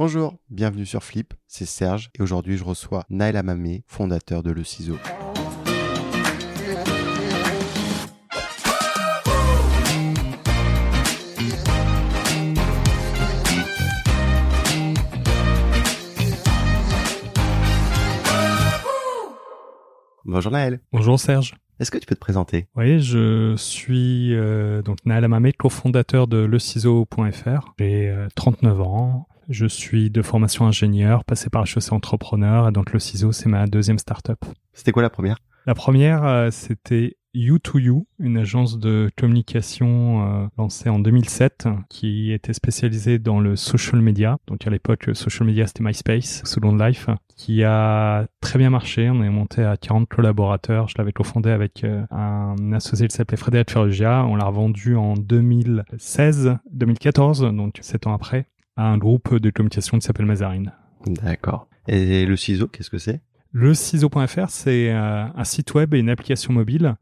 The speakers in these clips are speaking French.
Bonjour, bienvenue sur Flip, c'est Serge et aujourd'hui je reçois Naël Amamé, fondateur de Le Ciseau. Bonjour Naël. Bonjour Serge. Est-ce que tu peux te présenter? Oui, je suis euh, donc Naël Amamé, cofondateur de leciseau.fr. J'ai 39 euh, ans. Je suis de formation ingénieur, passé par HEC entrepreneur, et donc le ciseau, c'est ma deuxième startup. C'était quoi la première? La première, euh, c'était You2You, une agence de communication euh, lancée en 2007, qui était spécialisée dans le social media. Donc à l'époque, social media, c'était MySpace, Second Life, qui a très bien marché. On est monté à 40 collaborateurs. Je l'avais cofondé avec euh, un associé qui s'appelait Frédéric Ferrugia. On l'a revendu en 2016, 2014, donc 7 ans après à un groupe de communication qui s'appelle Mazarine. D'accord. Et le ciseau, qu'est-ce que c'est? Le ciseau.fr, c'est euh, un site web et une application mobile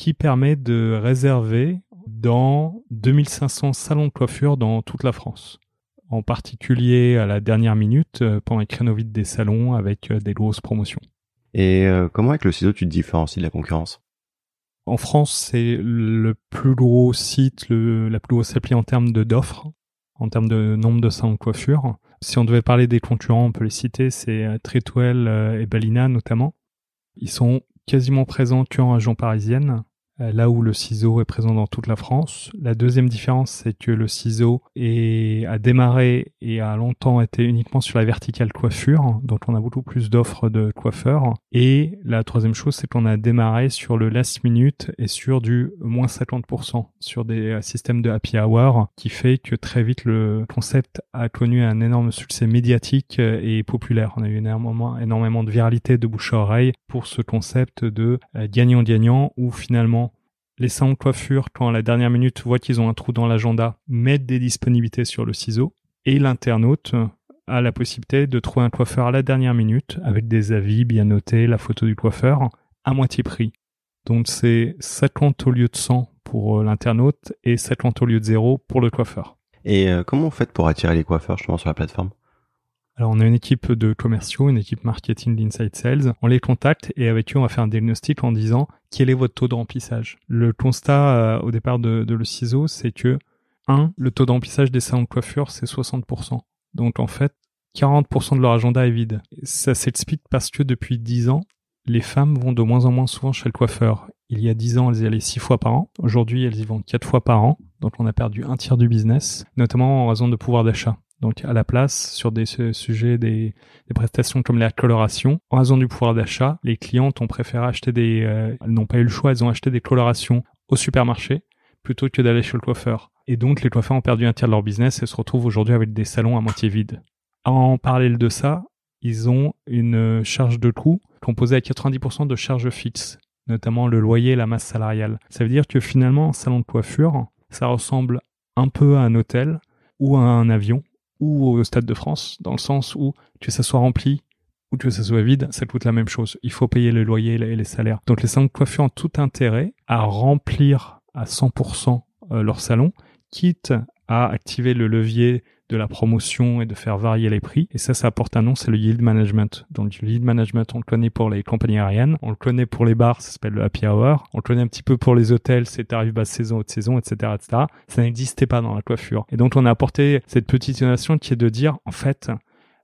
qui permet de réserver dans 2500 salons de coiffure dans toute la France. En particulier à la dernière minute, euh, pendant les créneaux vides des salons avec euh, des grosses promotions. Et comment avec le ciseau tu te différencies de la concurrence? En France, c'est le plus gros site, le, la plus grosse appli en termes d'offres en termes de nombre de salons de coiffure. Si on devait parler des concurrents, on peut les citer, c'est euh, Tretwell euh, et Balina notamment. Ils sont quasiment présents qu'en région parisienne. Euh, là où le ciseau est présent dans toute la France. La deuxième différence, c'est que le ciseau est, a démarré et a longtemps été uniquement sur la verticale coiffure, donc on a beaucoup plus d'offres de coiffeurs. Et la troisième chose, c'est qu'on a démarré sur le last minute et sur du moins 50%, sur des systèmes de happy hour, qui fait que très vite le concept a connu un énorme succès médiatique et populaire. On a eu énormément, énormément de viralité de bouche à oreille pour ce concept de euh, gagnant-gagnant où finalement les salons de coiffure, quand à la dernière minute voient qu'ils ont un trou dans l'agenda, mettent des disponibilités sur le ciseau. Et l'internaute a la possibilité de trouver un coiffeur à la dernière minute, avec des avis bien notés, la photo du coiffeur, à moitié prix. Donc c'est 50 au lieu de 100 pour euh, l'internaute et 50 au lieu de 0 pour le coiffeur. Et euh, comment vous faites pour attirer les coiffeurs justement sur la plateforme? Alors on a une équipe de commerciaux, une équipe marketing d'inside sales. On les contacte et avec eux on va faire un diagnostic en disant quel est votre taux de remplissage? Le constat euh, au départ de, le ciseau, c'est que 1. Le taux de remplissage des salons de coiffure, c'est 60%. Donc en fait, 40% de leur agenda est vide. Ça s'explique parce que depuis 10 ans, les femmes vont de moins en moins souvent chez le coiffeur. Il y a 10 ans, elles y allaient 6 fois par an. Aujourd'hui, elles y vont 4 fois par an. Donc on a perdu un tiers du business, notamment en raison de pouvoir d'achat donc à la place sur des sujets des, prestations comme la coloration. En raison du pouvoir d'achat, les clientes ont préféré acheter des, euh, elles n'ont pas eu le choix, elles ont acheté des colorations au supermarché plutôt que d'aller chez le coiffeur. Et donc les coiffeurs ont perdu un tiers de leur business et se retrouvent aujourd'hui avec des salons à moitié vides. En parallèle de ça, ils ont une charge de coût composée à 90% de charges fixes, notamment le loyer et la masse salariale. Ça veut dire que finalement, un salon de coiffure, ça ressemble un peu à un hôtel ou à un avion ou au Stade de France, dans le sens où que ça soit rempli ou que ça soit vide, ça coûte la même chose. Il faut payer le loyer et les salaires. Donc les salons de coiffure ont tout intérêt à remplir à 100% euh, leur salon, quitte à activer le levier de la promotion et de faire varier les prix. Et ça, ça apporte un nom, c'est le yield management. Donc, le yield management, on le connaît pour les compagnies aériennes, on le connaît pour les bars, ça s'appelle le happy hour, on le connaît un petit peu pour les hôtels, c'est tarif basse saison, haute saison, etc., etc. Ça n'existait pas dans la coiffure. Et donc, on a apporté cette petite innovation qui est de dire, en fait,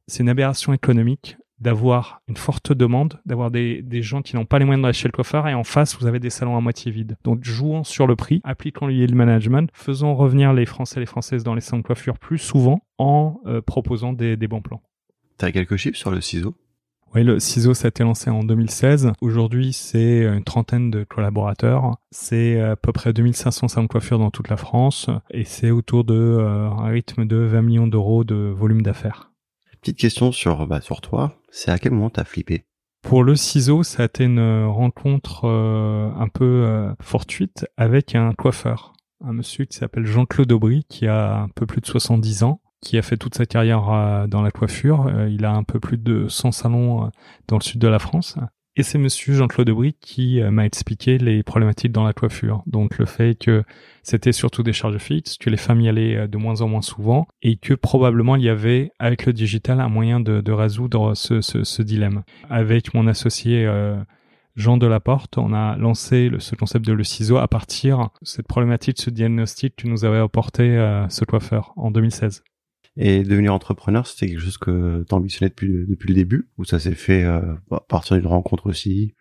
c'est une aberration économique d'avoir une forte demande, d'avoir des, des gens qui n'ont pas les moyens d'aller chez le coiffeur et en face vous avez des salons à moitié vides. Donc jouons sur le prix, appliquons le yield management, faisons revenir les Français et les Françaises dans les salons de coiffure plus souvent en euh, proposant des, des bons plans. T'as quelques chiffres sur le ciseau? Oui, le ciseau, ça a été lancé en 2016. Aujourd'hui, c'est une trentaine de collaborateurs. C'est à peu près 2500 salons de coiffure dans toute la France. Et c'est autour de euh, un rythme de 20 millions d'euros de volume d'affaires. Petite question sur, bah, sur toi. C'est à quel moment t'as flippé? Pour le ciseau, ça a été une rencontre euh, un peu euh, fortuite avec un coiffeur, un monsieur qui s'appelle Jean-Claude Aubry, qui a un peu plus de 70 ans, qui a fait toute sa carrière euh, dans la coiffure. il a un peu plus de 100 salons dans le sud de la France. Et c'est monsieur Jean-Claude Debris qui euh, m'a expliqué les problématiques dans la coiffure. Donc le fait que c'était surtout des charges fixes, que les femmes y allaient euh, de moins en moins souvent et que probablement il y avait avec le digital un moyen de, de résoudre ce, ce, ce, dilemme. Avec mon associé euh, Jean Delaporte, on a lancé ce concept de le ciseau à partir de cette problématique, ce diagnostic que nous avait apporté ce coiffeur en 2016. Et devenir entrepreneur, c'était quelque chose que t'ambitionnais depuis, depuis le début ou ça s'est fait euh, à partir d'une rencontre aussi?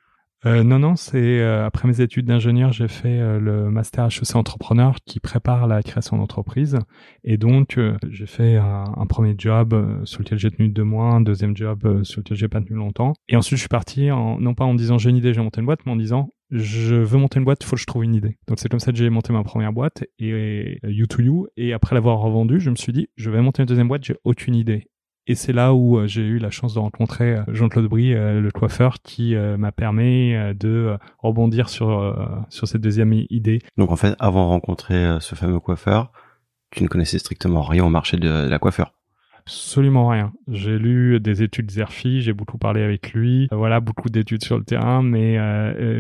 Euh, non, non, c'est euh, après mes études d'ingénieur, j'ai fait euh, le master HEC entrepreneur qui prépare la création d'entreprise. Et donc, j'ai fait un, premier job sur lequel j'ai tenu deux mois, un deuxième job sur lequel j'ai pas tenu longtemps. Et ensuite, je suis parti, en, non pas en disant j'ai une idée, j'ai monté une boîte, mais en disant je veux monter une boîte, il faut que je trouve une idée. Donc c'est comme ça que j'ai monté ma première boîte et You2You. Et après l'avoir revendue, je me suis dit, je vais monter une deuxième boîte, j'ai aucune idée. Et c'est là où euh, j'ai eu la chance de rencontrer euh, Jean-Claude Brie, euh, le coiffeur, qui m'a permis de rebondir sur sur cette deuxième idée. Donc en fait, avant de rencontrer ce fameux coiffeur, tu ne connaissais strictement rien au marché de la coiffeur. Absolument rien. J'ai lu des études Zerfi, j'ai beaucoup parlé avec lui, voilà, beaucoup d'études sur le terrain, mais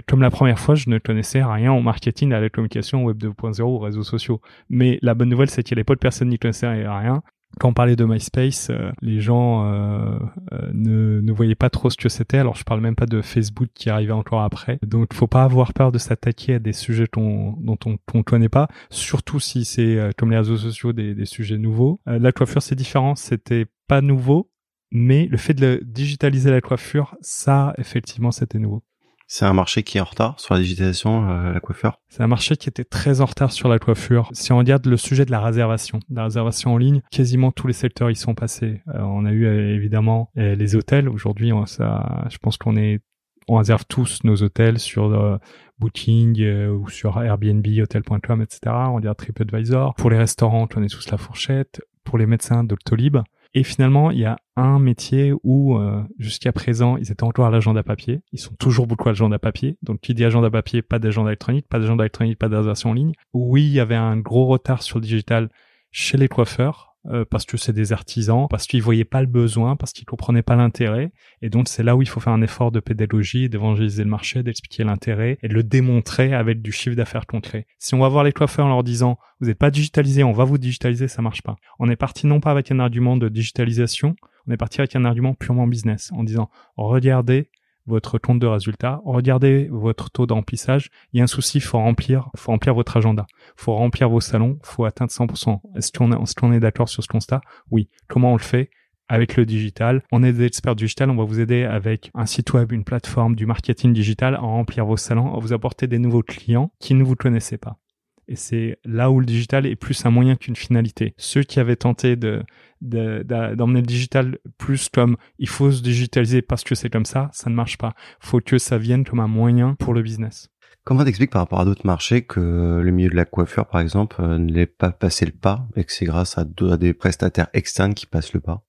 comme la première fois, je ne connaissais rien au marketing, à la communication, web 2.0, aux réseaux sociaux. Mais la bonne nouvelle, c'est qu'à l'époque, personne n'y connaissait rien quand on parlait de MySpace, euh, les gens euh, euh, ne, ne voyaient pas trop ce que c'était. Alors je parle même pas de Facebook qui arrivait encore après. Donc faut pas avoir peur de s'attaquer à des sujets dont on ne connaît pas, surtout si c'est comme les réseaux sociaux des, des sujets nouveaux. la coiffure c'est différent, c'était pas nouveau, mais le fait de digitaliser la coiffure, ça effectivement c'était nouveau. C'est un marché qui est en retard sur la digitalisation, euh, la coiffure C'est un marché qui était très en retard sur la coiffure. Si on regarde le sujet de la réservation, la réservation en ligne, quasiment tous les secteurs y sont passés. Euh, on a eu euh, évidemment les hôtels. Aujourd'hui, ça, je pense qu'on est, on réserve tous nos hôtels sur Booking ou sur Airbnb, Hotel.com, etc. On dirait TripAdvisor. Pour les restaurants, on connaît tous la fourchette. Pour les médecins, Doctolib. Et finalement, il y a un métier où euh, jusqu'à présent, ils étaient encore à l'agenda papier. Ils sont toujours beaucoup à l'agenda papier. Donc, qui dit agenda papier, pas d'agenda électronique, pas d'agenda électronique, pas d'adresse en ligne. Oui, il y avait un gros retard sur le digital chez les coiffeurs euh, parce que c'est des artisans, parce qu'ils voyaient pas le besoin, parce qu'ils comprenaient pas l'intérêt. Et donc c'est là où il faut faire un effort de pédagogie, d'évangéliser le marché, d'expliquer l'intérêt et de le démontrer avec du chiffre d'affaires concret. Si on va voir les coiffeurs en leur disant vous n'êtes pas digitalisé, on va vous digitaliser, ça marche pas. On est parti non pas avec un argument de digitalisation, on est parti avec un argument purement business en disant regardez votre compte de résultat, regardez votre taux d'emplissage. Il y a un souci, faut remplir, faut remplir votre agenda, faut remplir vos salons, faut atteindre 100%. Est-ce qu'on est, d'accord sur ce constat? Oui. Comment on le fait? Avec le digital. On est des experts digital, on va vous aider avec un site web, une plateforme, du marketing digital à remplir vos salons, à vous apporter des nouveaux clients qui ne vous connaissaient pas. Et c'est là où le digital est plus un moyen qu'une finalité. Ceux qui avaient tenté de d'emmener le digital plus comme il faut se digitaliser parce que c'est comme ça, ça ne marche pas. Faut que ça vienne comme un moyen pour le business. Comment t'expliques par rapport à d'autres marchés que le milieu de la coiffure, par exemple, euh, ne l'ait pas passé le pas et que c'est grâce à, des prestataires externes qui passent le pas?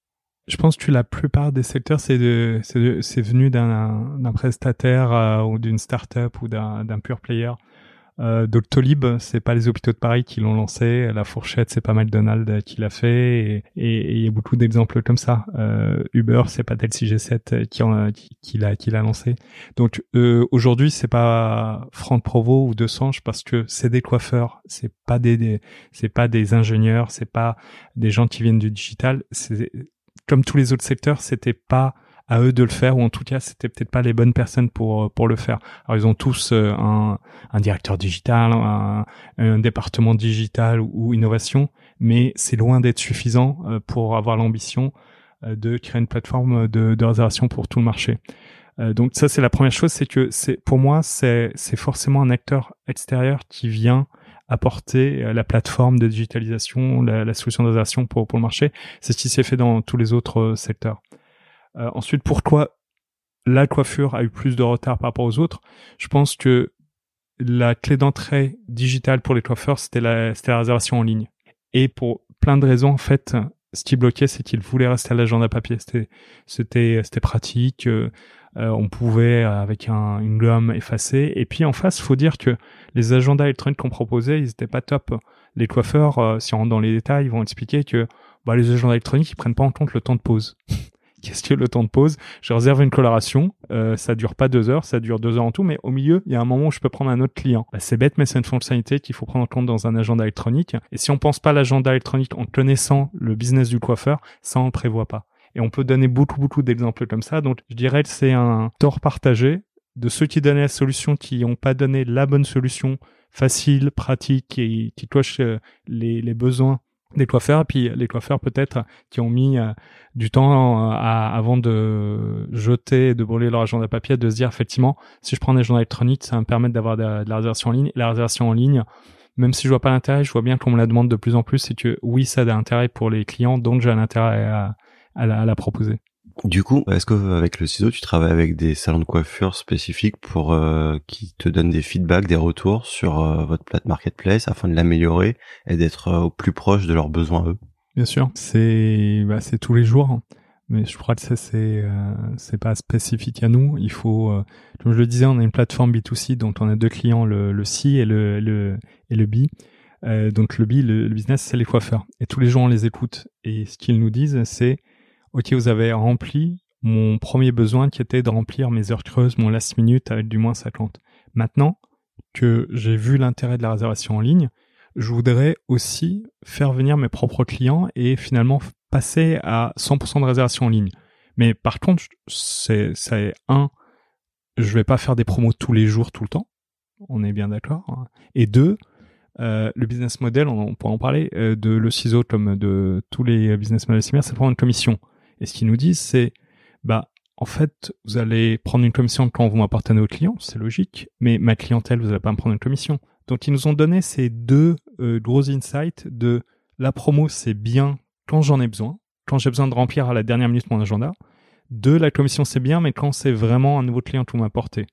Je pense que la plupart des secteurs, c'est de, c'est venu d'un prestataire euh, ou d'une start-up ou d'un pure player. Euh, Doctolib, c'est pas les hôpitaux de Paris qui l'ont lancé. La Fourchette, c'est pas McDonald's qui l'a fait. Et il y a beaucoup d'exemples comme ça. Euh, Uber, c'est pas Delcy G7 qui, l'a qui l'a lancé. Donc euh, aujourd'hui, c'est pas Franck Provo ou De Sange parce que c'est des coiffeurs. C'est pas des, des c'est pas des ingénieurs. C'est pas des gens qui viennent du digital. C'est comme tous les autres secteurs, c'était pas à eux de le faire ou en tout cas c'était peut-être pas les bonnes personnes pour euh, pour le faire. Alors ils ont tous euh, un, un directeur digital, un, un département digital ou, innovation, mais c'est loin d'être suffisant euh, pour avoir l'ambition de créer une plateforme de, de réservation pour tout le marché. donc ça c'est la première chose, c'est que c'est pour moi c'est c'est forcément un acteur extérieur qui vient apporter la plateforme de digitalisation, la, la solution de réservation pour, pour le marché. C'est ce qui s'est fait dans tous les autres secteurs. Euh, ensuite, pourquoi la coiffure a eu plus de retard par rapport aux autres? Je pense que la clé d'entrée digitale pour les coiffeurs, c'était la, la réservation en ligne. Et pour plein de raisons, en fait, ce qui bloquait, c'est qu'ils voulaient rester à l'agenda papier. C'était, c'était, c'était pratique. Euh, euh, on pouvait avec un, une gomme effacer. Et puis en face, faut dire que les agendas électroniques qu'on proposait, ils étaient pas top. Les coiffeurs, si on rentre dans les détails, ils vont expliquer que bah, les agendas électroniques, ils prennent pas en compte le temps de pause. Qu'est-ce que le temps de pause? Je réserve une coloration, euh, ça dure pas deux heures, ça dure deux heures en tout, mais au milieu, il y a un moment où je peux prendre un autre client. Bah, c'est bête, mais c'est une fonctionnalité qu'il faut prendre en compte dans un agenda électronique. Et si on pense pas l'agenda électronique en connaissant le business du coiffeur, ça on prévoit pas. Et on peut donner beaucoup, beaucoup d'exemples comme ça. Donc, je dirais que c'est un tort partagé de ceux qui donnaient la solution, qui n'ont pas donné la bonne solution facile, pratique et qui coche euh, les, les besoins des coiffeurs, et puis les coiffeurs peut-être qui ont mis euh, du temps à, avant de jeter, de brûler leur agenda papier, de se dire effectivement, si je prends un agenda électronique, ça va me permettre d'avoir de, la réservation en ligne. La réservation en ligne, même si je vois pas l'intérêt, je vois bien qu'on me la demande de plus en plus, c'est que oui, ça a de l'intérêt pour les clients, donc j'ai un intérêt à, à, la, à la proposer. Du coup, est-ce que avec le ciseau, tu travailles avec des salons de coiffure spécifiques pour euh, qui te donnent des feedbacks, des retours sur euh, votre plate marketplace afin de l'améliorer et d'être euh, au plus proche de leurs besoins eux? Bien sûr, c'est bah, c'est tous les jours, hein. mais je crois que ça c'est c'est pas spécifique à nous. Il faut, comme je le disais, on a une plateforme B2C dont on a deux clients, le, le C et le, le et le B. donc le B, le business, c'est les coiffeurs. Et tous les jours on les écoute et ce qu'ils nous disent, c'est ok, vous avez rempli mon premier besoin qui était de remplir mes heures creuses, mon last minute avec du moins 50. Maintenant que j'ai vu l'intérêt de la réservation en ligne, je voudrais aussi faire venir mes propres clients et finalement passer à 100% de réservation en ligne. Mais par contre, c'est, c'est un, je vais pas faire des promos tous les jours, tout le temps. On est bien d'accord. Hein. Et deux, euh, le business model, on, pourra en parler, euh, de le ciseau comme de tous les business models similaires, c'est prendre une commission. Et ce qu'ils nous disent, c'est, bah, en fait, vous allez prendre une commission quand vous m'apportez à vos clients, c'est logique, mais ma clientèle, vous n'allez pas me prendre une commission. Donc, ils nous ont donné ces deux euh, gros insights de la promo, c'est bien quand j'en ai besoin, quand j'ai besoin de remplir à la dernière minute mon agenda. Deux, la commission, c'est bien, mais quand c'est vraiment un nouveau client que vous m'apportez.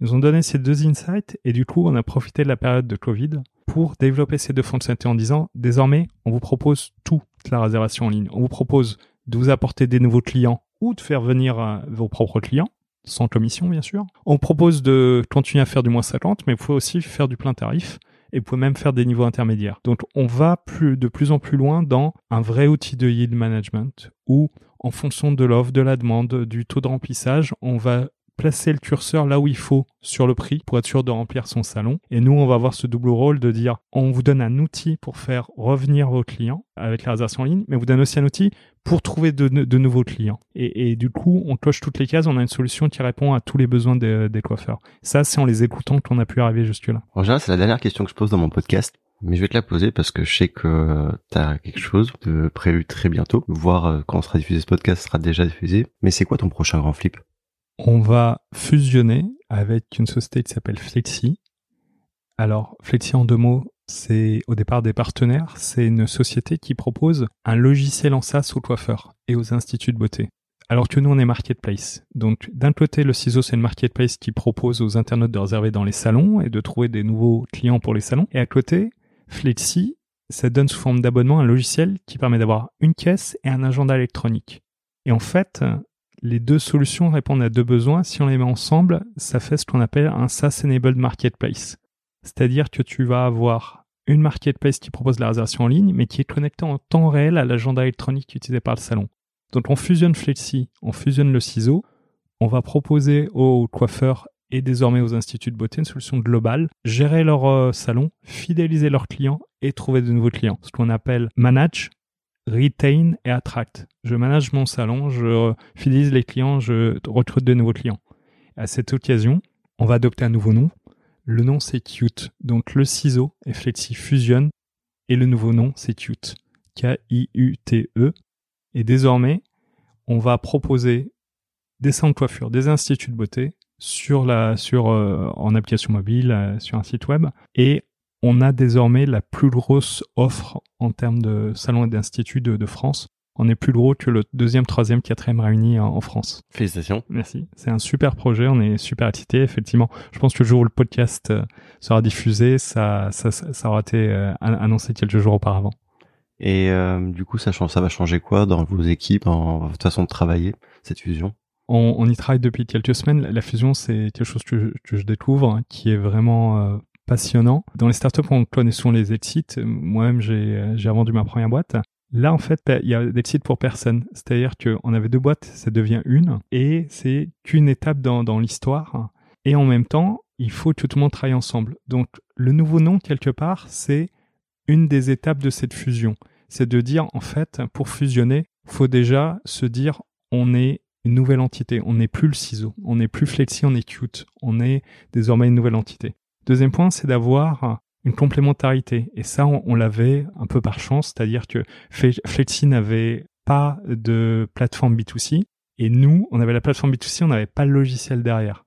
Ils nous ont donné ces deux insights et du coup, on a profité de la période de Covid pour développer ces deux fonctionnalités en disant, désormais, on vous propose toute la réservation en ligne. On vous propose de vous apporter des nouveaux clients ou de faire venir euh, vos propres clients, sans commission bien sûr. On propose de continuer à faire du moins 50, mais vous pouvez aussi faire du plein tarif et vous pouvez même faire des niveaux intermédiaires. Donc on va plus, de plus en plus loin dans un vrai outil de yield management où en fonction de l'offre, de la demande, du taux de remplissage, on va placer le curseur là où il faut sur le prix pour être sûr de remplir son salon. Et nous, on va avoir ce double rôle de dire, on vous donne un outil pour faire revenir vos clients avec la réservation en ligne, mais on vous donne aussi un outil pour trouver de, nouveaux clients. Et, du coup, on coche toutes les cases, on a une solution qui répond à tous les besoins des, coiffeurs. Ça, c'est en les écoutant qu'on a pu arriver jusque-là. En c'est la dernière question que je pose dans mon podcast. Mais je vais te la poser parce que je sais que tu as quelque chose de prévu très bientôt, voire euh, quand sera diffusé ce podcast sera déjà diffusé. Mais c'est quoi ton prochain grand flip? On va fusionner avec une société qui s'appelle Flexi. Alors, Flexi en deux mots, c'est au départ des partenaires. C'est une société qui propose un logiciel en SaaS aux coiffeurs et aux instituts de beauté. Alors que nous, on est marketplace. Donc, d'un côté, le ciseau, c'est une marketplace qui propose aux internautes de réserver dans les salons et de trouver des nouveaux clients pour les salons. Et à côté, Flexi, ça donne sous forme d'abonnement un logiciel qui permet d'avoir une caisse et un agenda électronique. Et en fait, les deux solutions répondent à deux besoins. Si on les met ensemble, ça fait ce qu'on appelle un SaaS-enabled marketplace. C'est-à-dire que tu vas avoir une marketplace qui propose la réservation en ligne, mais qui est connectée en temps réel à l'agenda électronique utilisé par le salon. Donc on fusionne Flexi, on fusionne le ciseau, on va proposer aux coiffeurs et désormais aux instituts de beauté une solution globale, gérer leur euh, salon, fidéliser leurs clients et trouver de nouveaux clients. Ce qu'on appelle manage, retain et attract. Je manage mon salon, je fidélise les clients, je recrute de nouveaux clients. À cette occasion, on va adopter un nouveau nom. Le nom c'est Cute. Donc le ciseau et Flexi fusionnent et le nouveau nom c'est Cute. K-I-U-T-E. Et désormais, on va proposer des salons de coiffure, des instituts de beauté sur la, sur, euh, en application mobile, euh, sur un site web. Et on a désormais la plus grosse offre en termes de salons et d'instituts de, France. On est plus gros que le deuxième, troisième, quatrième réunis en, France. Félicitations. Merci. C'est un super projet. On est super excités. Effectivement, je pense que le jour où le podcast euh, sera diffusé, ça, ça, ça aura été euh, annoncé quelques jours auparavant. Et euh, du coup, ça, ça va changer quoi dans vos équipes, dans votre façon de travailler, cette fusion? On, y travaille depuis quelques semaines. La fusion, c'est quelque chose que je, découvre, hein, qui est vraiment passionnant. Dans les startups, on connaît souvent les exits. Moi-même, j'ai, j'ai vendu ma première boîte. Là, en fait, il y a des sites pour personne. C'est-à-dire qu'on avait deux boîtes, ça devient une, et c'est qu'une étape dans, dans l'histoire. Et en même temps, il faut que tout le monde travaille ensemble. Donc, le nouveau nom, quelque part, c'est une des étapes de cette fusion. C'est de dire, en fait, pour fusionner, faut déjà se dire, on est une nouvelle entité. On n'est plus le ciseau. On n'est plus Flexi, on est Cute. On est désormais une nouvelle entité. Deuxième point, c'est d'avoir une complémentarité. Et ça, on, l'avait un peu par chance, c'est-à-dire que Flexi n'avait pas de plateforme B2C. Et nous, on avait la plateforme B2C, on n'avait pas le logiciel derrière.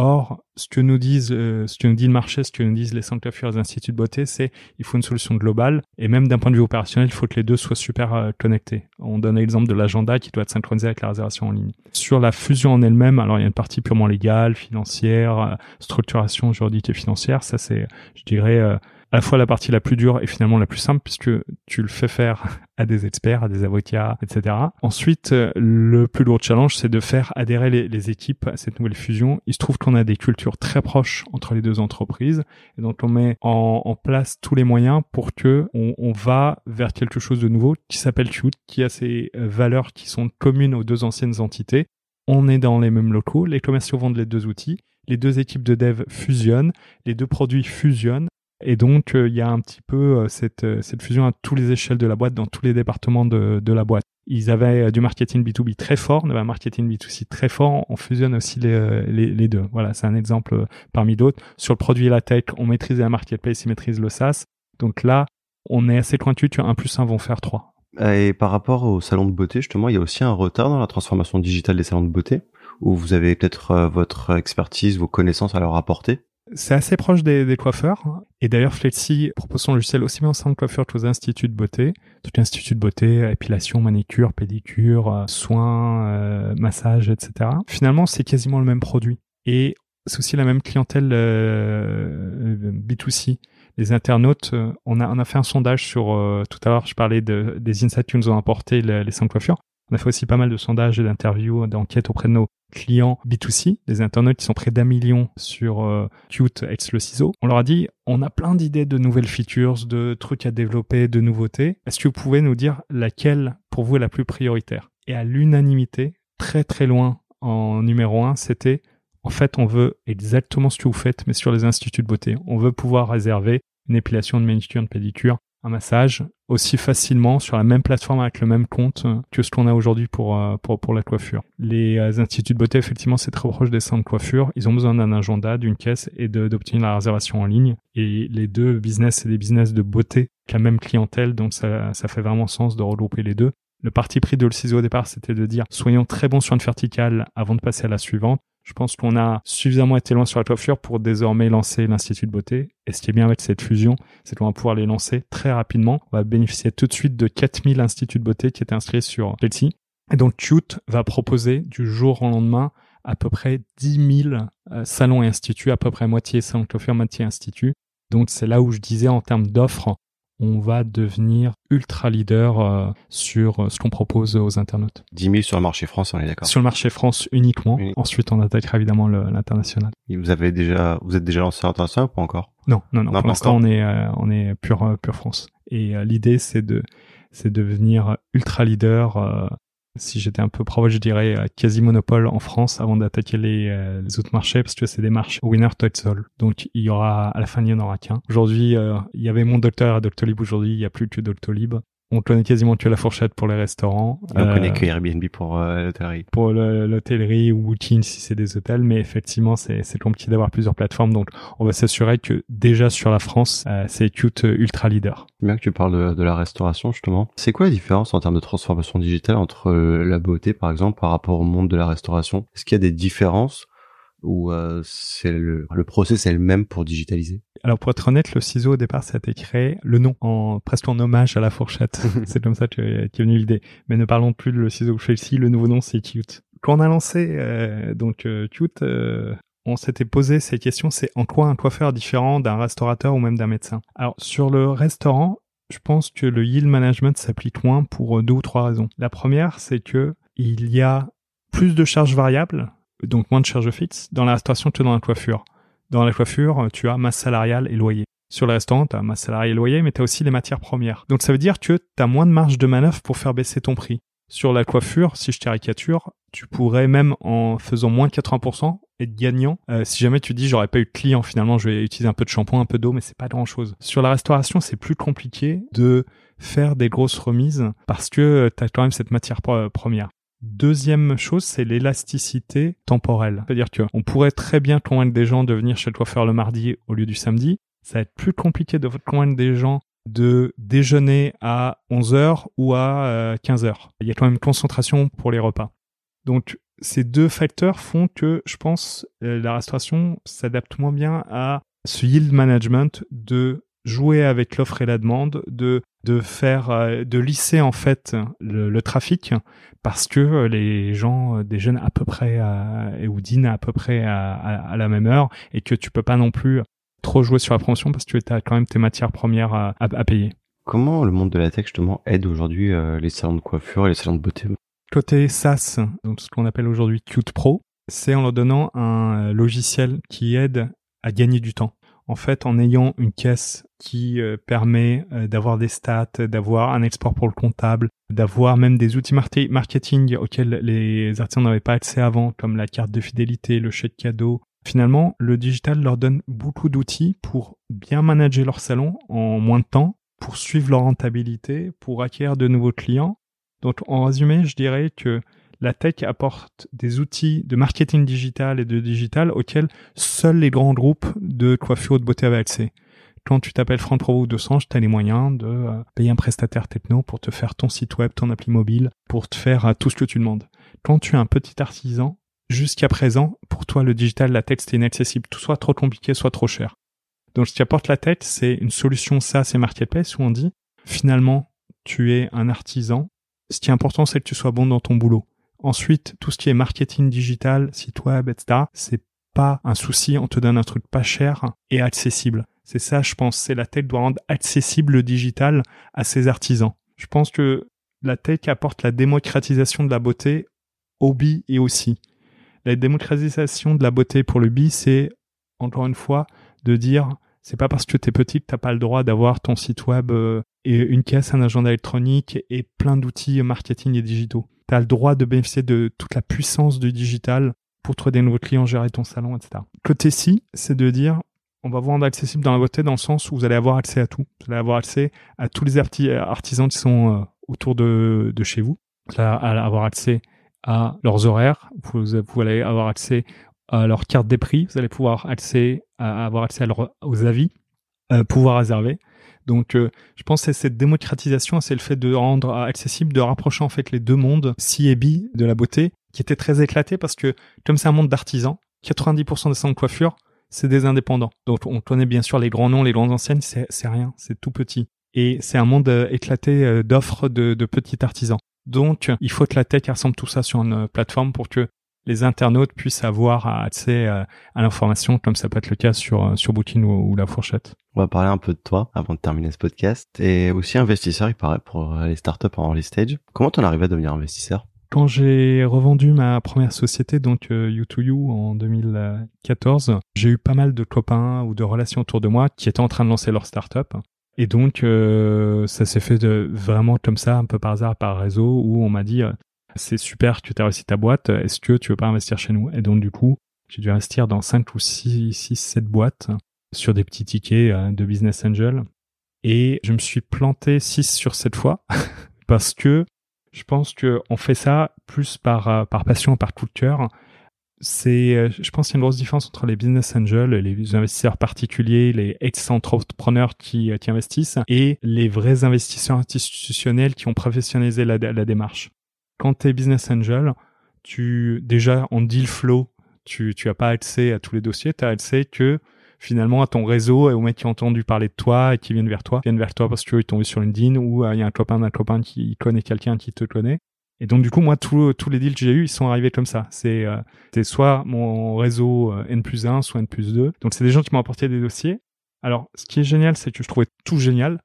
Or, ce que nous disent, euh, ce que nous dit le marché, ce que nous disent les coiffures et les instituts de beauté, c'est il faut une solution globale. Et même d'un point de vue opérationnel, il faut que les deux soient super euh, connectés. On donne l'exemple de l'agenda qui doit être synchronisé avec la réservation en ligne. Sur la fusion en elle-même, alors il y a une partie purement légale, financière, euh, structuration juridique et financière. Ça, c'est, je dirais, à la fois la partie la plus dure et finalement la plus simple puisque tu le fais faire à des experts, à des avocats, etc. Ensuite, le plus lourd challenge, c'est de faire adhérer les, équipes à cette nouvelle fusion. Il se trouve qu'on a des cultures très proches entre les deux entreprises et donc on met en, place tous les moyens pour que on, va vers quelque chose de nouveau qui s'appelle Shoot, qui a ces euh, valeurs qui sont communes aux deux anciennes entités. On est dans les mêmes locaux, les commerciaux vendent les deux outils, les deux équipes de dev fusionnent, les deux produits fusionnent et donc, euh, il y a un petit peu euh, cette, euh, cette fusion à tous les échelles de la boîte, dans tous les départements de, de la boîte. Ils avaient du marketing B2B très fort, on avait un marketing B2C très fort, on fusionne aussi les, les, deux. Voilà, c'est un exemple parmi d'autres. Sur le produit et la tech, on maîtrise la marketplace, ils maîtrisent le SaaS. Donc là, on est assez pointu, tu as 1 plus 1 vont faire 3. Et par rapport au salon de beauté, justement, il y a aussi un retard dans la transformation digitale des salons de beauté, où vous avez peut-être votre expertise, vos connaissances à leur apporter? C'est assez proche des, coiffeurs. Et d'ailleurs, Flexi propose son logiciel aussi bien au sein de coiffeurs qu'aux instituts de beauté. Tout instituts de beauté, épilation, manicure, pédicure, euh, soins, euh, massage, etc. Finalement, c'est quasiment le même produit. Et c'est aussi la même clientèle euh, B2C. Les internautes, on a, on a fait un sondage sur, tout à l'heure, je parlais de, des insights que nous ont apporté les, les 5 coiffures. On a fait aussi pas mal de sondages et d'interviews, d'enquêtes auprès de nos clients B2C, des internautes qui sont près d'un million sur euh, Qt X le ciseau. On leur a dit, on a plein d'idées de nouvelles features, de trucs à développer, de nouveautés. Est-ce que vous pouvez nous dire laquelle pour vous est la plus prioritaire? Et à l'unanimité, très très loin en numéro un, c'était en fait on veut exactement ce que vous faites, mais sur les instituts de beauté. On veut pouvoir réserver une épilation de manicure, de pédicure un massage aussi facilement sur la même plateforme avec le même compte que ce qu'on a aujourd'hui pour, euh, pour, pour la coiffure. Les euh, instituts de beauté, effectivement, c'est très proche des centres de coiffure. Ils ont besoin d'un agenda, d'une caisse et d'obtenir la réservation en ligne. Et les deux business, c'est des business de beauté, qui même clientèle, donc ça, ça fait vraiment sens de regrouper les deux. Le parti pris de le ciseau au départ, c'était de dire soyons très bons sur une verticale avant de passer à la suivante. Je pense qu'on a suffisamment été loin sur la coiffure pour désormais lancer l'Institut de beauté. Et ce qui est bien avec cette fusion, c'est qu'on va pouvoir les lancer très rapidement. On va bénéficier tout de suite de 4000 instituts de beauté qui étaient inscrits sur Chelsea. Et donc, Cute va proposer du jour au lendemain à peu près 10 000 euh, salons et instituts, à peu près moitié salon de coiffure, moitié institut. Donc, c'est là où je disais en termes d'offres, on va devenir ultra leader euh, sur euh, ce qu'on propose aux internautes. 10 000 sur le marché France, on est d'accord. Sur le marché France uniquement. Ensuite, on attaquera évidemment l'international. Vous avez déjà, vous êtes déjà lancé international ou pas encore? Non, non, non. pour l'instant, on est, euh, on est pure, pure France. Et l'idée, c'est de, c'est de devenir ultra leader si j'étais un peu proche, je dirais euh, quasi monopole en France avant d'attaquer les, euh, les, autres marchés parce que c'est des marches winner takes all. Donc il y aura à la fin il n'y en aura qu'un. Aujourd'hui, euh, il y avait mon docteur à Doctolib. Aujourd'hui, il n'y a plus que Doctolib. On connaît quasiment que la fourchette pour les restaurants. on connaît que Airbnb pour l'hôtellerie. Pour l'hôtellerie ou Booking si c'est des hôtels, mais effectivement c'est compliqué d'avoir plusieurs plateformes. Donc on va s'assurer que déjà sur la France, c'est Qt ultra leader. Bien que tu parles de, la restauration justement. C'est quoi la différence en termes de transformation digitale entre euh, la beauté par exemple par rapport au monde de la restauration? Est-ce qu'il y a des différences ou euh, c'est le, le process est le même pour digitaliser? Alors pour être honnête, le ciseau au départ ça a été créé le nom en presque en hommage à la fourchette. c'est comme ça que qu'est venue l'idée. Mais ne parlons plus de le ciseau Chelsea, le nouveau nom c'est Cute. Quand on a lancé euh, donc Cute, on s'était posé ces questions, c'est en quoi un coiffeur différent d'un restaurateur ou même d'un médecin? Alors sur le restaurant, je pense que le yield management s'applique moins pour euh, deux ou trois raisons. La première, c'est que il y a plus de charges variables, donc moins de charges fixes, dans la restauration que dans la coiffure. Dans la coiffure, tu as masse salariale et loyer. Sur le restaurant, tu as masse salarié et loyer, mais tu as aussi les matières premières. Donc ça veut dire que tu as moins de marge de manœuvre pour faire baisser ton prix. Sur la coiffure, si je caricature, tu pourrais même en faisant moins de 80% être gagnant. Euh, si jamais tu dis j'aurais pas eu de client, finalement je vais utiliser un peu de shampoing, un peu d'eau, mais c'est pas grand chose. Sur la restauration, c'est plus compliqué de faire des grosses remises parce que tu as quand même cette matière première. Deuxième chose, c'est l'élasticité temporelle. C'est-à-dire qu'on pourrait très bien convaincre des gens de venir chez le coiffeur le mardi au lieu du samedi. Ça va être plus compliqué de convaincre des gens de déjeuner à 11h ou à 15h. Euh, Il y a quand même une concentration pour les repas. Donc ces deux facteurs font que je pense euh, la restauration s'adapte moins bien à ce yield management de jouer avec l'offre et la demande, de de faire euh, de lisser en fait le, trafic parce que les gens déjeunent à peu près à, ou dînent à peu près à, la même heure et que tu peux pas non plus trop jouer sur la promotion parce que tu as quand même tes matières premières à, à, payer. Comment le monde de la tech justement aide aujourd'hui euh, les salons de coiffure et les salons de beauté? Côté SaaS, donc ce qu'on appelle aujourd'hui Qt Pro, c'est en leur donnant un logiciel qui aide à gagner du temps. En fait, en ayant une caisse qui euh, permet euh, d'avoir des stats, d'avoir un export pour le comptable, d'avoir même des outils marketing auxquels les artisans n'avaient pas accès avant, comme la carte de fidélité, le chèque cadeau, Finalement, le digital leur donne beaucoup d'outils pour bien manager leur salon en moins de temps, pour suivre leur rentabilité, pour acquérir de nouveaux clients. Donc, en résumé, je dirais que la tech apporte des outils de marketing digital et de digital auxquels seuls les grands groupes de coiffure ou de beauté avaient accès. Quand tu t'appelles Franck Provo ou 200, tu as les moyens de euh, payer un prestataire techno pour te faire ton site web, ton appli mobile, pour te faire euh, tout ce que tu demandes. Quand tu es un petit artisan, jusqu'à présent, pour toi, le digital, la tech, c'était inaccessible. Tout soit trop compliqué, soit trop cher. Donc, ce qui apporte la tech, c'est une solution SaaS et marketplace où on dit, finalement, tu es un artisan. Ce qui est important, c'est que tu sois bon dans ton boulot. Ensuite, tout ce qui est marketing digital, site web, etc., c'est pas un souci. On te donne un truc pas cher et accessible. C'est ça, je pense. C'est la tech doit rendre accessible le digital à ses artisans. Je pense que la tech apporte la démocratisation de la beauté au B et aussi la démocratisation de la beauté pour le bi, c'est encore une fois de dire c'est pas parce que t'es petit que t'as pas le droit d'avoir ton site web euh, et une caisse, un agenda électronique et plein d'outils marketing et digitaux. T'as le droit de bénéficier de toute la puissance du digital pour trouver des nouveaux clients, gérer ton salon, etc. Côté si, c'est de dire on va vous rendre accessible dans la beauté dans le sens où vous allez avoir accès à tout. Vous allez avoir accès à tous les artisans qui sont euh, autour de, chez vous. Vous allez avoir accès à leurs horaires, vous, allez avoir accès à leur carte des prix, vous allez pouvoir accès avoir accès aux avis, euh, pouvoir réserver. Donc, euh, je pense que c'est cette démocratisation, c'est le fait de rendre accessible, de rapprocher en fait les deux mondes, si et bi, de la beauté, qui était très éclaté parce que comme c'est un monde d'artisans, 90% des salons de coiffure, c'est des indépendants. Donc, on connaît bien sûr les grands noms, les grandes anciennes, c'est rien, c'est tout petit. Et c'est un monde euh, éclaté d'offres de, de petits artisans. Donc, il faut que la tech ressemble tout ça sur une plateforme pour que les internautes puissent avoir accès à, l'information, comme ça peut être le cas sur, sur Booking ou, La Fourchette. On va parler un peu de toi avant de terminer ce podcast. Et aussi investisseur, il paraît, pour les startups en early stage. Comment t'en arrivé à devenir investisseur? Quand j'ai revendu ma première société, donc euh, U2U en 2014, j'ai eu pas mal de copains ou de relations autour de moi qui étaient en train de lancer leur startup. Et donc, euh, ça s'est fait de, vraiment comme ça, un peu par hasard, par réseau, où on m'a dit, euh, c'est super que tu as réussi ta boîte, est-ce que tu veux pas investir chez nous? Et donc, du coup, j'ai dû investir dans 5 ou 6, 6 7 boîtes sur des petits tickets euh, de business angel. Et je me suis planté 6 sur 7 fois parce que je pense que on fait ça plus par, par passion, par coup de cœur c'est, euh, je pense qu'il y a une grosse différence entre les business angels, les investisseurs particuliers, les ex-entrepreneurs qui, euh, qui investissent, et les vrais investisseurs institutionnels qui ont professionnalisé la démarche. Quand tu es business angel, tu déjà en deal flow, tu tu as pas accès à tous les dossiers, tu as accès que finalement à ton réseau et aux mecs qui ont entendu parler de toi et qui viennent vers toi, viennent vers toi parce qu'ils tombent sur LinkedIn ou euh, il y a un copain d'un copain qui connaît quelqu'un qui te connaît. Et donc du coup, moi, tous les deals que j'ai eu, ils sont arrivés comme ça. C'est euh, soit mon réseau euh, N plus 1, soit N plus 2. Donc c'est des gens qui m'ont apporté des dossiers. Alors, ce qui est génial, c'est que je trouvais tout génial.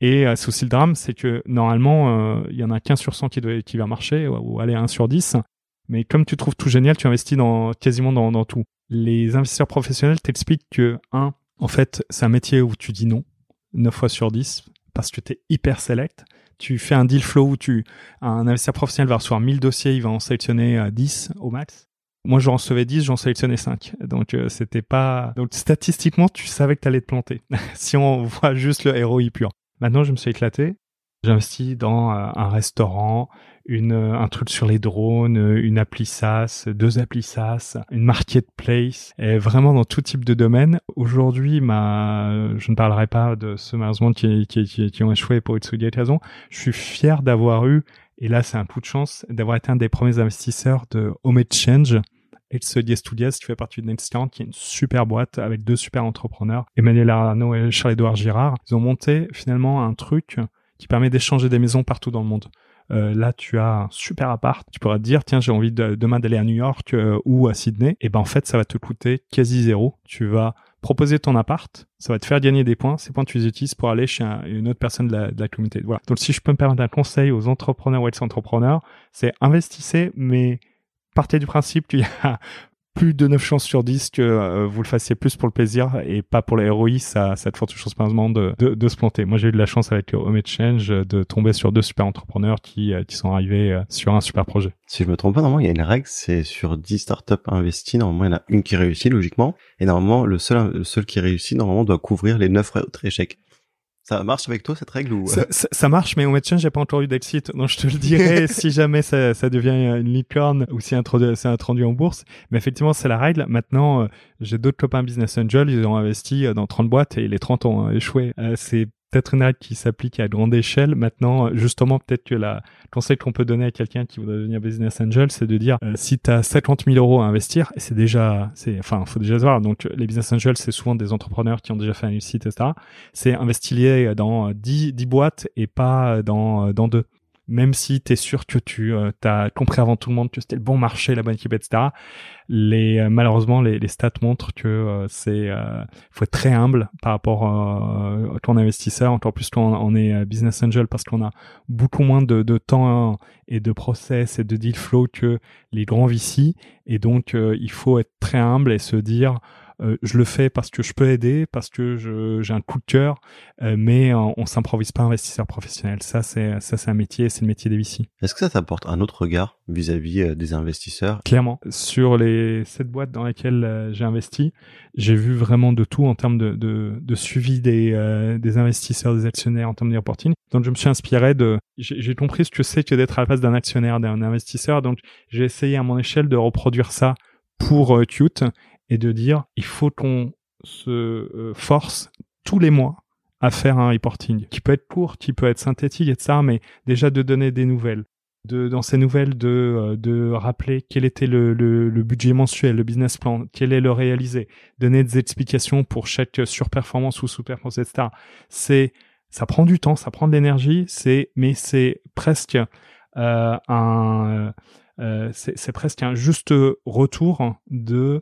Et euh, c'est aussi le drame, c'est que normalement, euh, il y en a 15 sur 100 qui, doit, qui va marcher, ou, aller 1 sur 10. Mais comme tu trouves tout génial, tu investis dans quasiment dans, dans tout. Les investisseurs professionnels t'expliquent que, un, En fait, c'est un métier où tu dis non 9 fois sur 10 parce que tu es hyper select. Tu fais un deal flow où tu, un investisseur professionnel va recevoir 1000 dossiers, il va en sélectionner 10 au max. Moi, j'en recevais 10, j'en sélectionnais 5. Donc, euh, c'était pas, donc statistiquement, tu savais que tu allais te planter. si on voit juste le ROI pur. Maintenant, je me suis éclaté. J'investis dans euh, un restaurant, une, euh, un truc sur les drones, euh, une appli SaaS, deux applis SaaS, une marketplace, et vraiment dans tout type de domaine. Aujourd'hui, ma, je ne parlerai pas de ceux malheureusement qui, qui, qui, qui ont échoué pour une raison. Je suis fier d'avoir eu, et là c'est un coup de chance, d'avoir été un des premiers investisseurs de Home Exchange, Studios Studios, qui fait partie de Nextcount, qui est une super boîte avec deux super entrepreneurs, Emmanuel Arnaud et Charles-Édouard Girard. Ils ont monté finalement un truc qui permet d'échanger des maisons partout dans le monde. Euh, là, tu as un super appart. Tu pourras te dire, tiens, j'ai envie de, demain d'aller à New York euh, ou à Sydney. Et ben en fait, ça va te coûter quasi zéro. Tu vas proposer ton appart, ça va te faire gagner des points. Ces points, tu les utilises pour aller chez une autre personne de la, communauté. Voilà. Donc, si je peux me permettre un conseil aux entrepreneurs ou ex-entrepreneurs, c'est investissez, mais partez du principe qu'il y a plus de 9 chances sur 10 que euh, vous le fassiez plus pour le plaisir et pas pour la ROI, ça, ça a de fortes chances de, de, de, se planter. Moi, j'ai eu de la chance avec Home Exchange de tomber sur deux super entrepreneurs qui, euh, qui sont arrivés euh, sur un super projet. Si je me trompe pas, normalement, il y a une règle, c'est sur 10 startups investies, normalement, il y en a une qui réussit, logiquement. Et normalement, le seul, le seul qui réussit, normalement, doit couvrir les 9 autres échecs. Ça marche avec toi cette règle ou ça, ça, marche, mais au médecin j'ai pas encore eu d'exit, donc je te le dirai si jamais ça, ça, devient une licorne ou si c'est introduit en bourse. Mais effectivement, c'est la règle. Maintenant, euh, j'ai d'autres copains business angel, ils ont investi euh, dans 30 boîtes et les 30 ont échoué. Euh, c'est peut-être une règle qui s'applique à grande échelle. Maintenant, justement, peut-être que la conseil qu'on peut donner à quelqu'un qui voudrait devenir business angel, c'est de dire euh, si tu as 50 000 euros à investir, et c'est déjà, c'est, enfin, faut déjà savoir. Donc, les business angels, c'est souvent des entrepreneurs qui ont déjà fait un site, etc. C'est investir dans 10, 10 boîtes et pas dans, dans deux même si tu es sûr que tu euh, as compris avant tout le monde que c'était le bon marché, la bonne équipe, etc. Les, euh, malheureusement, les, les, stats montrent que euh, c'est faut être très humble par rapport à ton investisseur, encore plus quand on, est business angel parce qu'on a beaucoup moins de, de, temps et de process et de deal flow que les grands VC. Et donc, il faut être très humble et se dire euh, je le fais parce que je peux aider, parce que j'ai un coup de cœur, euh, mais on, on s'improvise pas investisseur professionnel. Ça, c'est ça, c'est un métier, c'est le métier des VC. Est-ce que ça t'apporte un autre regard vis-à-vis euh, des investisseurs? Clairement, sur les sept boîtes dans lesquelles j'ai investi, j'ai vu vraiment de tout en termes de, de, de suivi des, des investisseurs, des actionnaires, en termes de reporting. Donc, je me suis inspiré de, j'ai compris ce que c'est que d'être à la place d'un actionnaire, d'un investisseur. Donc, j'ai essayé à mon échelle de reproduire ça pour Qt et de dire il faut qu'on se euh, force tous les mois à faire un reporting qui peut être court, qui peut être synthétique, etc. Mais déjà de donner des nouvelles. De, dans ces nouvelles, de, euh, de rappeler quel était le, le, le, budget mensuel, le business plan, quel est le réalisé, donner des explications pour chaque surperformance ou sous-performance, etc. C'est, ça prend du temps, ça prend de l'énergie, c'est, mais c'est presque euh, un, euh, c'est presque un juste retour de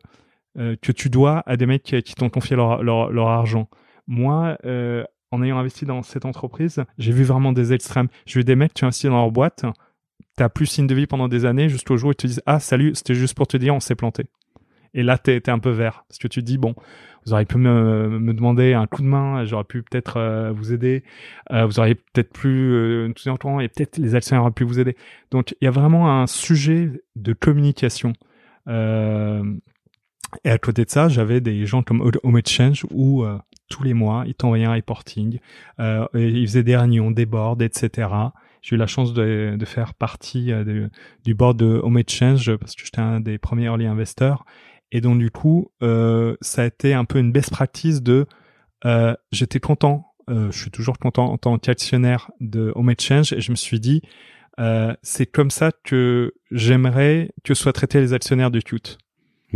que tu dois à des mecs qui, t'ont confié leur, leur, argent. Moi, euh, en ayant investi dans cette entreprise, j'ai vu vraiment des extrêmes. J'ai vu des mecs qui ont investi dans leur boîte, t'as plus signe de vie pendant des années, jusqu'au jour où ils te disent Ah, salut, c'était juste pour te dire, on s'est planté. Et là, t'es es un peu vert, parce que tu te dis Bon, vous auriez pu me, me demander un coup de main, j'aurais pu peut-être euh, vous aider, euh, vous auriez peut-être plus euh, temps et peut-être les actionnaires auraient pu vous aider. Donc, il y a vraiment un sujet de communication. Euh, et à côté de ça, j'avais des gens comme Home Exchange où euh, tous les mois, ils t'envoyaient un reporting, euh, ils faisaient des réunions, des boards, etc. J'ai eu la chance de, de faire partie euh, du board de Home Exchange parce que j'étais un des premiers early investors. Et donc du coup, euh, ça a été un peu une best practice de euh, j'étais content, je suis toujours content en tant qu'actionnaire de Home Exchange et je me suis dit c'est comme ça que j'aimerais que soient traités les actionnaires de Qt.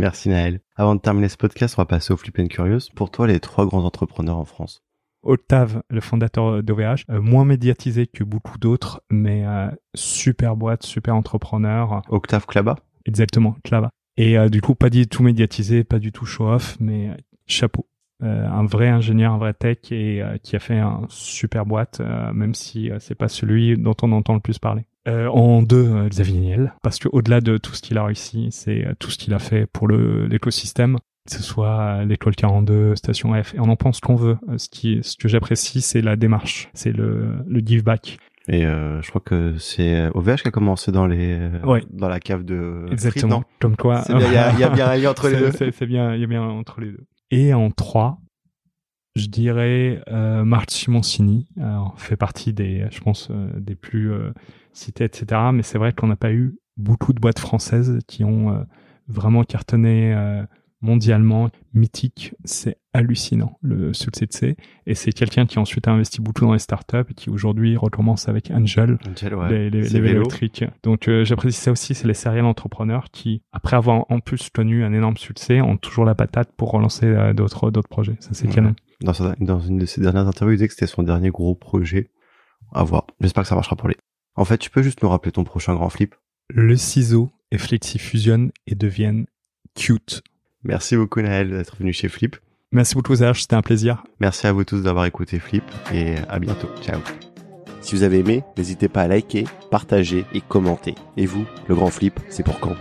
Merci Naël. Avant de terminer ce podcast, on va passer au Flip and Curious. Pour toi, les trois grands entrepreneurs en France Octave, le fondateur d'OVH, euh, moins médiatisé que beaucoup d'autres, mais euh, super boîte, super entrepreneur. Octave Klaba Exactement, Klaba. Et euh, du coup, pas du tout médiatisé, pas du tout show-off, mais chapeau. un vrai ingénieur, un vrai tech et qui a fait un super boîte, même si c'est pas celui dont on entend le plus parler. Euh, en deux, euh, Xavier Niel, parce que au-delà de tout ce qu'il a réussi, c'est euh, tout ce qu'il a fait pour le l'écosystème. que ce soit l'étoile 42, station F, et on en pense qu'on veut. Ce qui, ce que j'apprécie, c'est la démarche, c'est le, le give back. Et euh, je crois que c'est OVH qui a commencé dans les ouais. dans la cave de exactement Frites, comme quoi il y, y a bien un lien entre les deux c'est bien il y a bien entre les deux et en trois je dirais euh, Marc Simoncini Alors, fait partie des je pense euh, des plus euh, cités etc mais c'est vrai qu'on n'a pas eu beaucoup de boîtes françaises qui ont euh, vraiment cartonné euh, mondialement mythique, c'est hallucinant le succès de C. Et c'est quelqu'un qui ensuite a investi beaucoup dans les startups et qui aujourd'hui recommence avec Angel, Angel ouais. les, les, les vélos électriques. Donc euh, j'apprécie ça aussi, c'est les serial entrepreneurs qui, après avoir en plus connu un énorme succès, ont toujours la patate pour relancer euh, d'autres d'autres projets. Ça c'est Ouais. canon. Dans, sa- dans une de ses dernières interviews, il disait que c'était son dernier gros projet. À voir. J'espère que ça marchera pour lui. En fait, tu peux juste nous rappeler ton prochain grand flip. Le ciseau et Flexi fusionnent et deviennent cute. Merci beaucoup Naël d'être venu chez Flip. Merci beaucoup Serge, c'était un plaisir. Merci à vous tous d'avoir écouté Flip et à bientôt. Ciao. Si vous avez aimé, n'hésitez pas à liker, partager et commenter. Et vous, le grand flip, c'est pour quand?